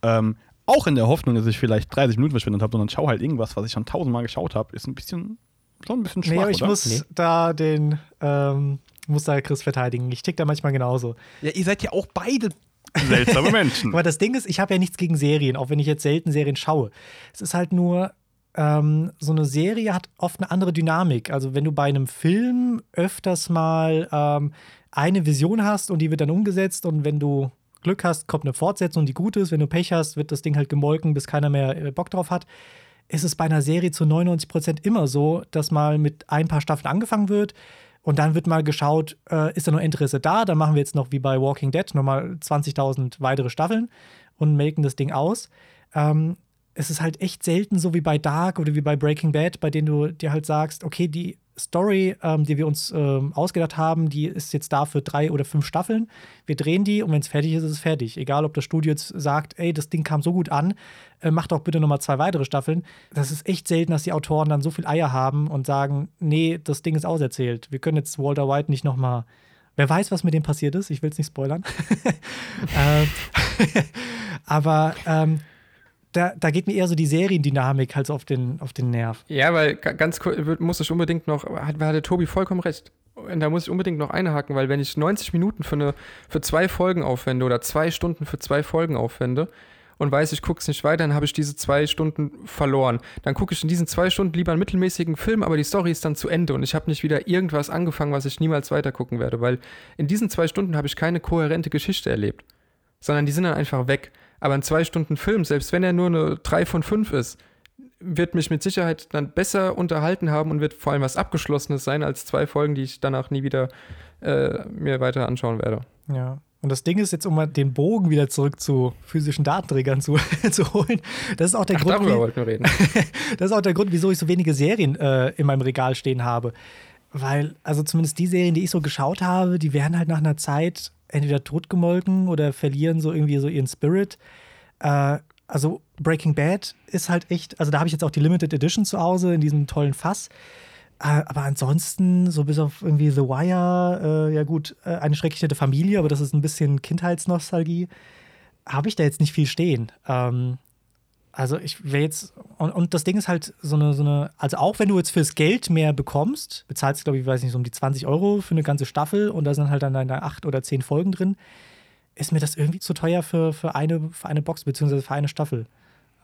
ähm, auch in der Hoffnung, dass ich vielleicht 30 Minuten verschwendet habe, sondern schau halt irgendwas, was ich schon tausendmal geschaut habe, ist ein bisschen schon ein bisschen schwach, Nee,
ich
oder?
muss nee. da den, ähm, muss da Chris verteidigen. Ich tick da manchmal genauso.
Ja, ihr seid ja auch beide seltsame Menschen.
aber das Ding ist, ich habe ja nichts gegen Serien, auch wenn ich jetzt selten Serien schaue. Es ist halt nur, ähm, so eine Serie hat oft eine andere Dynamik. Also wenn du bei einem Film öfters mal ähm, eine Vision hast und die wird dann umgesetzt und wenn du Glück hast, kommt eine Fortsetzung, die gut ist. Wenn du Pech hast, wird das Ding halt gemolken, bis keiner mehr äh, Bock drauf hat ist es bei einer Serie zu 99 Prozent immer so, dass mal mit ein paar Staffeln angefangen wird und dann wird mal geschaut, äh, ist da noch Interesse da? Dann machen wir jetzt noch wie bei Walking Dead nochmal 20.000 weitere Staffeln und melken das Ding aus. Ähm, es ist halt echt selten so wie bei Dark oder wie bei Breaking Bad, bei denen du dir halt sagst, okay, die Story, ähm, die wir uns ähm, ausgedacht haben, die ist jetzt da für drei oder fünf Staffeln. Wir drehen die und wenn es fertig ist, ist es fertig. Egal, ob das Studio jetzt sagt, ey, das Ding kam so gut an, äh, mach doch bitte nochmal zwei weitere Staffeln. Das ist echt selten, dass die Autoren dann so viel Eier haben und sagen, nee, das Ding ist auserzählt. Wir können jetzt Walter White nicht nochmal. Wer weiß, was mit dem passiert ist, ich will es nicht spoilern. äh, aber ähm, da, da geht mir eher so die Seriendynamik halt so auf den, auf den Nerv.
Ja, weil ganz kurz muss ich unbedingt noch, hat, hat der Tobi vollkommen recht. Und da muss ich unbedingt noch einhaken, weil wenn ich 90 Minuten für, eine, für zwei Folgen aufwende oder zwei Stunden für zwei Folgen aufwende und weiß, ich gucke es nicht weiter, dann habe ich diese zwei Stunden verloren. Dann gucke ich in diesen zwei Stunden lieber einen mittelmäßigen Film, aber die Story ist dann zu Ende und ich habe nicht wieder irgendwas angefangen, was ich niemals weiter gucken werde, weil in diesen zwei Stunden habe ich keine kohärente Geschichte erlebt, sondern die sind dann einfach weg. Aber ein zwei Stunden Film, selbst wenn er nur eine 3 von 5 ist, wird mich mit Sicherheit dann besser unterhalten haben und wird vor allem was Abgeschlossenes sein als zwei Folgen, die ich danach nie wieder äh, mir weiter anschauen werde.
Ja. Und das Ding ist jetzt, um mal den Bogen wieder zurück zu physischen Datenträgern zu, zu holen, das ist auch der
Ach,
Grund,
darüber
wie,
wollten wir reden.
das ist auch der Grund, wieso ich so wenige Serien äh, in meinem Regal stehen habe. Weil, also zumindest die Serien, die ich so geschaut habe, die werden halt nach einer Zeit entweder totgemolken oder verlieren so irgendwie so ihren Spirit. Äh, also Breaking Bad ist halt echt, also da habe ich jetzt auch die Limited Edition zu Hause in diesem tollen Fass. Äh, aber ansonsten, so bis auf irgendwie The Wire, äh, ja gut, äh, eine schrecklich nette Familie, aber das ist ein bisschen Kindheitsnostalgie, habe ich da jetzt nicht viel stehen. Ähm, also ich wäre jetzt, und, und, das Ding ist halt so eine, so eine, also auch wenn du jetzt fürs Geld mehr bekommst, bezahlst du, glaube ich, weiß nicht, so um die 20 Euro für eine ganze Staffel und da sind halt dann deine acht oder zehn Folgen drin, ist mir das irgendwie zu teuer für, für, eine, für eine Box, beziehungsweise für eine Staffel.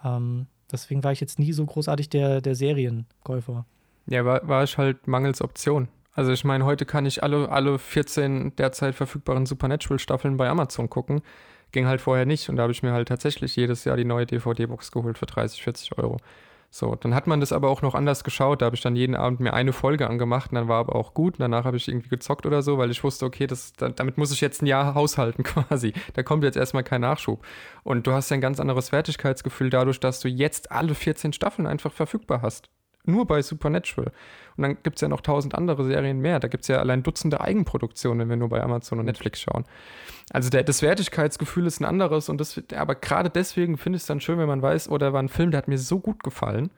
Ähm, deswegen war ich jetzt nie so großartig der, der Serienkäufer.
Ja, war, war ich halt mangels Option. Also ich meine, heute kann ich alle, alle 14 derzeit verfügbaren Supernatural-Staffeln bei Amazon gucken. Ging halt vorher nicht und da habe ich mir halt tatsächlich jedes Jahr die neue DVD-Box geholt für 30, 40 Euro. So, dann hat man das aber auch noch anders geschaut. Da habe ich dann jeden Abend mir eine Folge angemacht und dann war aber auch gut. Und danach habe ich irgendwie gezockt oder so, weil ich wusste, okay, das, damit muss ich jetzt ein Jahr haushalten quasi. Da kommt jetzt erstmal kein Nachschub. Und du hast ja ein ganz anderes Wertigkeitsgefühl dadurch, dass du jetzt alle 14 Staffeln einfach verfügbar hast nur bei Supernatural. Und dann gibt es ja noch tausend andere Serien mehr. Da gibt es ja allein Dutzende Eigenproduktionen, wenn wir nur bei Amazon und Netflix schauen. Also der, das Wertigkeitsgefühl ist ein anderes und das, aber gerade deswegen finde ich es dann schön, wenn man weiß, oder war ein Film, der hat mir so gut gefallen.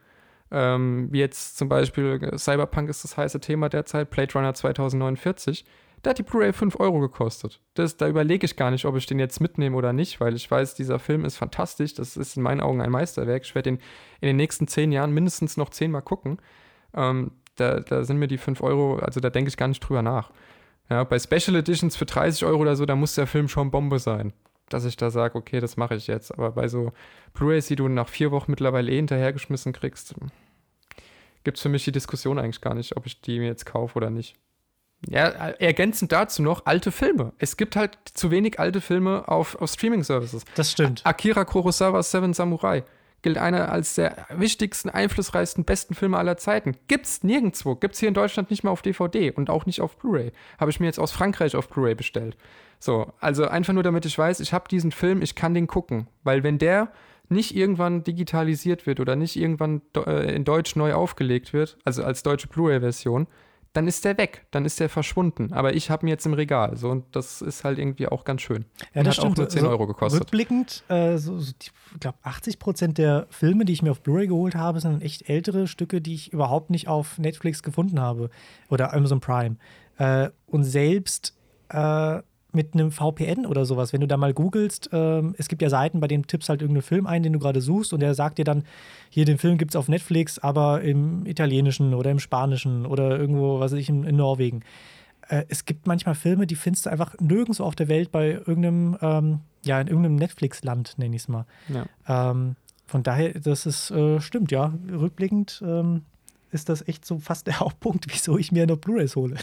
Ähm, wie jetzt zum Beispiel Cyberpunk ist das heiße Thema derzeit, Blade Runner 2049 da hat die Blu-ray 5 Euro gekostet. Das, da überlege ich gar nicht, ob ich den jetzt mitnehme oder nicht, weil ich weiß, dieser Film ist fantastisch. Das ist in meinen Augen ein Meisterwerk. Ich werde den in den nächsten zehn Jahren mindestens noch zehnmal gucken. Ähm, da, da sind mir die 5 Euro, also da denke ich gar nicht drüber nach. Ja, bei Special Editions für 30 Euro oder so, da muss der Film schon Bombe sein. Dass ich da sage, okay, das mache ich jetzt. Aber bei so Blu-rays, die du nach vier Wochen mittlerweile eh hinterhergeschmissen kriegst, gibt es für mich die Diskussion eigentlich gar nicht, ob ich die mir jetzt kaufe oder nicht. Ja, ergänzend dazu noch alte Filme. Es gibt halt zu wenig alte Filme auf, auf Streaming-Services.
Das stimmt.
Akira Kurosawas Seven Samurai gilt einer als der wichtigsten, einflussreichsten, besten Filme aller Zeiten. Gibt's nirgendwo. Gibt's hier in Deutschland nicht mal auf DVD und auch nicht auf Blu-ray. Habe ich mir jetzt aus Frankreich auf Blu-ray bestellt. So, also einfach nur damit ich weiß, ich habe diesen Film, ich kann den gucken. Weil wenn der nicht irgendwann digitalisiert wird oder nicht irgendwann äh, in Deutsch neu aufgelegt wird, also als deutsche Blu-ray-Version, dann ist der weg, dann ist der verschwunden. Aber ich habe ihn jetzt im Regal. So, und das ist halt irgendwie auch ganz schön.
Ja, das
hat
stimmt.
auch nur 10 Euro gekostet.
Rückblickend, äh, so, so, ich glaube, 80 Prozent der Filme, die ich mir auf Blu-ray geholt habe, sind echt ältere Stücke, die ich überhaupt nicht auf Netflix gefunden habe oder Amazon Prime. Äh, und selbst äh, mit einem VPN oder sowas, wenn du da mal googelst, ähm, es gibt ja Seiten, bei denen tippst halt irgendeinen Film ein, den du gerade suchst und der sagt dir dann, hier den Film gibt es auf Netflix, aber im Italienischen oder im Spanischen oder irgendwo, was weiß ich, in, in Norwegen. Äh, es gibt manchmal Filme, die findest du einfach nirgendwo auf der Welt bei irgendeinem, ähm, ja, in irgendeinem Netflix-Land, nenne ich es mal. Ja. Ähm, von daher, das ist, äh, stimmt, ja, rückblickend ähm, ist das echt so fast der Hauptpunkt, wieso ich mir noch Blu-rays hole.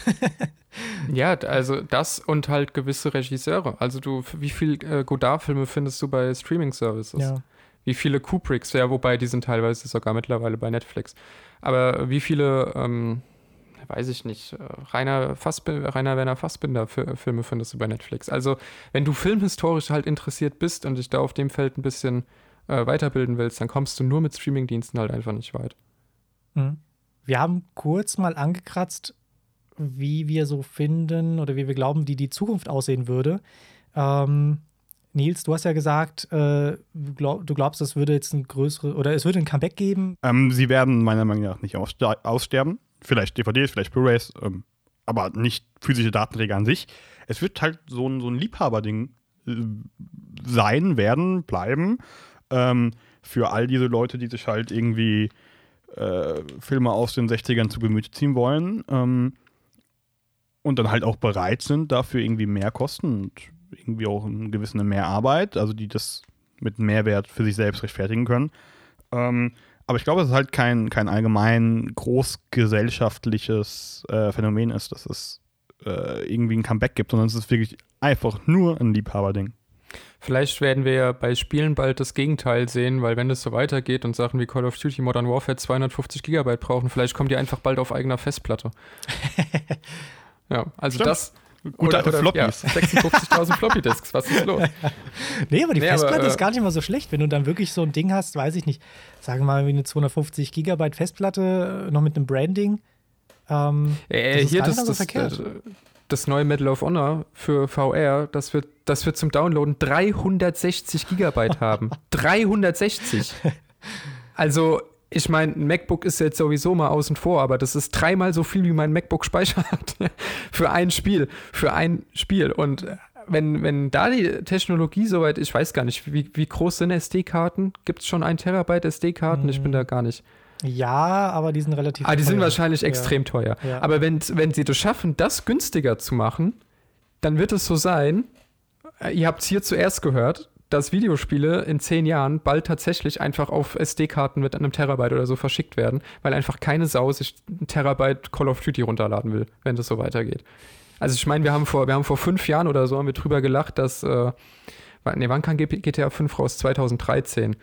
ja, also das und halt gewisse Regisseure. Also du, wie viele äh, Godard-Filme findest du bei Streaming-Services? Ja. Wie viele Kubricks, ja, wobei die sind teilweise sogar mittlerweile bei Netflix. Aber wie viele, ähm, weiß ich nicht, äh, Rainer, Fassbinder, Rainer Werner Fassbinder Filme findest du bei Netflix? Also, wenn du filmhistorisch halt interessiert bist und dich da auf dem Feld ein bisschen äh, weiterbilden willst, dann kommst du nur mit Streamingdiensten halt einfach nicht weit.
Mhm. Wir haben kurz mal angekratzt, wie wir so finden oder wie wir glauben, wie die Zukunft aussehen würde. Ähm, Nils, du hast ja gesagt, äh, glaub, du glaubst, es würde jetzt ein größere oder es würde ein Comeback geben.
Ähm, sie werden meiner Meinung nach nicht aussterben. Vielleicht DVDs, vielleicht Blu-rays, ähm, aber nicht physische Datenträger an sich. Es wird halt so ein, so ein Liebhaberding äh, sein, werden, bleiben. Ähm, für all diese Leute, die sich halt irgendwie äh, Filme aus den 60ern zu Gemüte ziehen wollen ähm, und dann halt auch bereit sind, dafür irgendwie mehr Kosten und irgendwie auch eine gewisse Mehrarbeit, also die das mit Mehrwert für sich selbst rechtfertigen können. Ähm, aber ich glaube, dass es halt kein, kein allgemein großgesellschaftliches äh, Phänomen ist, dass es äh, irgendwie ein Comeback gibt, sondern es ist wirklich einfach nur ein Liebhaberding.
Vielleicht werden wir ja bei Spielen bald das Gegenteil sehen, weil wenn das so weitergeht und Sachen wie Call of Duty Modern Warfare 250 Gigabyte brauchen, vielleicht kommen die einfach bald auf eigener Festplatte. ja, also das,
Gute alte Floppies.
Ja, 56.000 Floppy-Disks, was ist los?
Nee, aber die
Nee,
Festplatte
aber, äh,
ist gar nicht mal so schlecht, wenn du dann wirklich so ein Ding hast, weiß ich nicht, sagen wir mal wie eine 250 Gigabyte Festplatte, äh, noch mit einem Branding. Ähm,
Äh,
Das ist
hier das,
so
das,
verkehrt.
Das neue Medal of Honor für VR, das wird, das wird zum Downloaden 360 Gigabyte haben. 360. Also, ich meine, ein MacBook ist jetzt sowieso mal außen vor, aber das ist dreimal so viel, wie mein MacBook Speicher hat. für ein Spiel. Für ein Spiel. Und wenn, wenn da die Technologie soweit, ich weiß gar nicht, wie, wie groß sind SD-Karten? Gibt es schon ein Terabyte SD-Karten? Ich bin da gar nicht.
Ja, aber die sind relativ
Ah, die sind
teuer.
wahrscheinlich
Ja.
extrem teuer.
Ja.
Aber wenn, wenn sie das schaffen, das günstiger zu machen, dann wird es so sein, äh, ihr habt es hier zuerst gehört, dass Videospiele in zehn Jahren bald tatsächlich einfach auf SD-Karten mit einem Terabyte oder so verschickt werden, weil einfach keine Sau sich ein Terabyte Call of Duty runterladen will, wenn das so weitergeht. Also ich meine, wir haben vor, wir haben vor fünf Jahren oder so haben wir drüber gelacht, dass, äh, nee, wann kam GTA 5 raus? 2013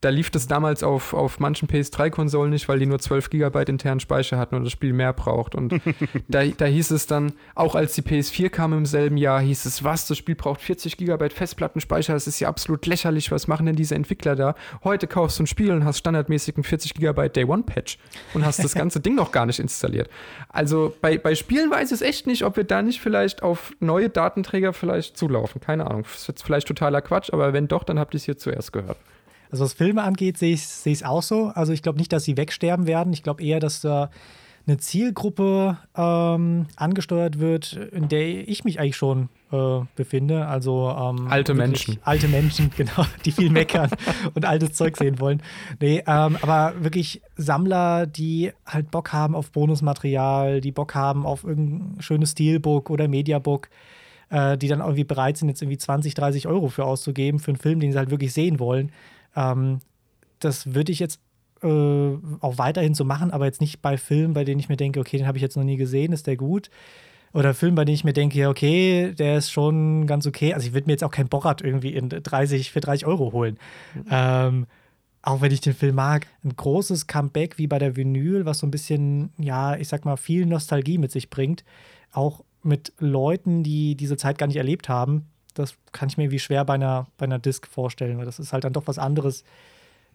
da lief das damals auf, auf manchen PS3-Konsolen nicht, weil die nur 12 GB internen Speicher hatten und das Spiel mehr braucht. Und da, da hieß es dann, auch als die PS4 kam im selben Jahr, hieß es, was, das Spiel braucht 40 GB Festplattenspeicher, das ist ja absolut lächerlich, was machen denn diese Entwickler da? Heute kaufst du ein Spiel und hast standardmäßig einen 40 GB Day-One-Patch und hast das ganze Ding noch gar nicht installiert. Also bei, bei Spielen weiß es echt nicht, ob wir da nicht vielleicht auf neue Datenträger vielleicht zulaufen. Keine Ahnung, das ist jetzt vielleicht totaler Quatsch, aber wenn doch, dann habt ihr es hier zuerst gehört.
Also was Filme angeht, sehe ich es auch so. Also ich glaube nicht, dass sie wegsterben werden. Ich glaube eher, dass da eine Zielgruppe ähm, angesteuert wird, in der ich mich eigentlich schon äh, befinde. Also ähm,
Alte Menschen.
Alte Menschen, genau, die viel meckern und altes Zeug sehen wollen. Nee, ähm, aber wirklich Sammler, die halt Bock haben auf Bonusmaterial, die Bock haben auf irgendein schönes Steelbook oder Mediabook äh, die dann irgendwie bereit sind, jetzt irgendwie 20, 30 Euro für auszugeben, für einen Film, den sie halt wirklich sehen wollen. Ähm, das würde ich jetzt äh, auch weiterhin so machen, aber jetzt nicht bei Filmen, bei denen ich mir denke, okay, den habe ich jetzt noch nie gesehen, ist der gut? Oder Filmen, bei denen ich mir denke, ja, okay, der ist schon ganz okay. Also ich würde mir jetzt auch kein Borat irgendwie in 30, für 30 Euro holen. Ähm, auch wenn ich den Film mag, ein großes Comeback wie bei der Vinyl, was so ein bisschen, ja, ich sag mal, viel Nostalgie mit sich bringt. Auch mit Leuten, die diese Zeit gar nicht erlebt haben. Das kann ich mir irgendwie schwer bei einer, bei einer Disc vorstellen, weil das ist halt dann doch was anderes,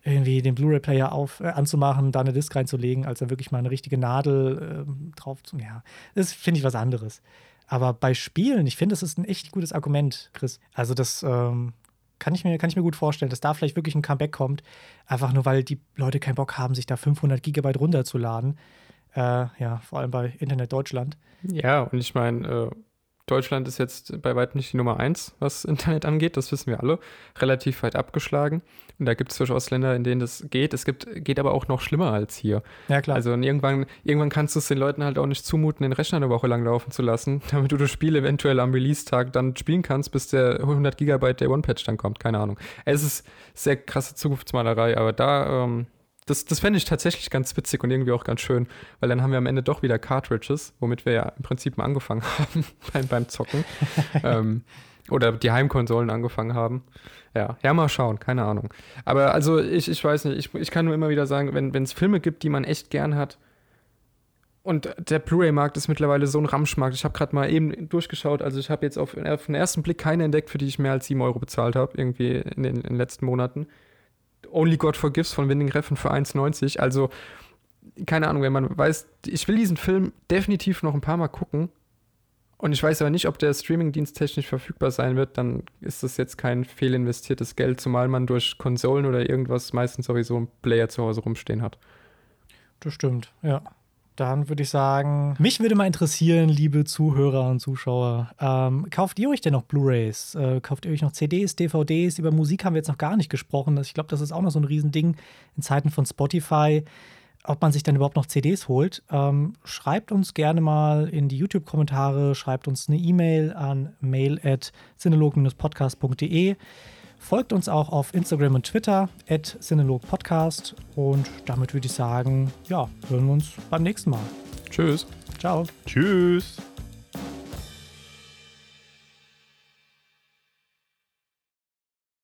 irgendwie den Blu-ray-Player auf äh, anzumachen, da eine Disc reinzulegen, als dann wirklich mal eine richtige Nadel ähm, drauf zu. Ja, das finde ich was anderes. Aber bei Spielen, ich finde, das ist ein echt gutes Argument, Chris. Also das ähm, kann ich, mir, kann ich mir gut vorstellen, dass da vielleicht wirklich ein Comeback kommt. Einfach nur, weil die Leute keinen Bock haben, sich da 500 Gigabyte runterzuladen. Äh, ja, vor allem bei Internet Deutschland.
Ja, und ich meine, äh, Deutschland ist jetzt bei weitem nicht die Nummer eins, was Internet angeht, das wissen wir alle, relativ weit abgeschlagen. Und da gibt es durchaus Länder, in denen das geht. Es gibt, geht aber auch noch schlimmer als hier.
Ja, klar.
Also irgendwann, irgendwann kannst du es den Leuten halt auch nicht zumuten, den Rechner eine Woche lang laufen zu lassen, damit du das Spiel eventuell am Release-Tag dann spielen kannst, bis der 100 Gigabyte der One-Patch dann kommt. Keine Ahnung. Es ist sehr krasse Zukunftsmalerei, aber da, ähm, das, das fände ich tatsächlich ganz witzig und irgendwie auch ganz schön, weil dann haben wir am Ende doch wieder Cartridges, womit wir ja im Prinzip mal angefangen haben beim, beim Zocken. ähm, oder die Heimkonsolen angefangen haben. Ja, ja, mal schauen, keine Ahnung. Aber also ich, ich weiß nicht, ich, ich kann nur immer wieder sagen, wenn es Filme gibt, die man echt gern hat, und der Blu-ray-Markt ist mittlerweile so ein Ramschmarkt. Ich habe gerade mal eben durchgeschaut. Also ich habe jetzt auf, auf den ersten Blick keine entdeckt, für die ich mehr als 7 Euro bezahlt habe, irgendwie in den, in den letzten Monaten. Only God Forgives von Winding Refn für 1,90. Also, keine Ahnung, wenn man weiß, ich will diesen Film definitiv noch ein paar Mal gucken. Und ich weiß aber nicht, ob der Streamingdienst technisch verfügbar sein wird, dann ist das jetzt kein fehlinvestiertes Geld, zumal man durch Konsolen oder irgendwas meistens sowieso einen Player zu Hause rumstehen hat.
Das stimmt, ja. Dann würde ich sagen, mich würde mal interessieren, liebe Zuhörer und Zuschauer, ähm, kauft ihr euch denn noch Blu-rays? Äh, kauft ihr euch noch CDs, DVDs? Über Musik haben wir jetzt noch gar nicht gesprochen. Ich glaube, das ist auch noch so ein Riesending in Zeiten von Spotify, ob man sich dann überhaupt noch CDs holt. Ähm, schreibt uns gerne mal in die YouTube-Kommentare, schreibt uns eine E-Mail an mail at podcast.de. Folgt uns auch auf Instagram und Twitter, at Podcast. Und damit würde ich sagen, ja, hören wir uns beim nächsten Mal.
Tschüss.
Ciao.
Tschüss.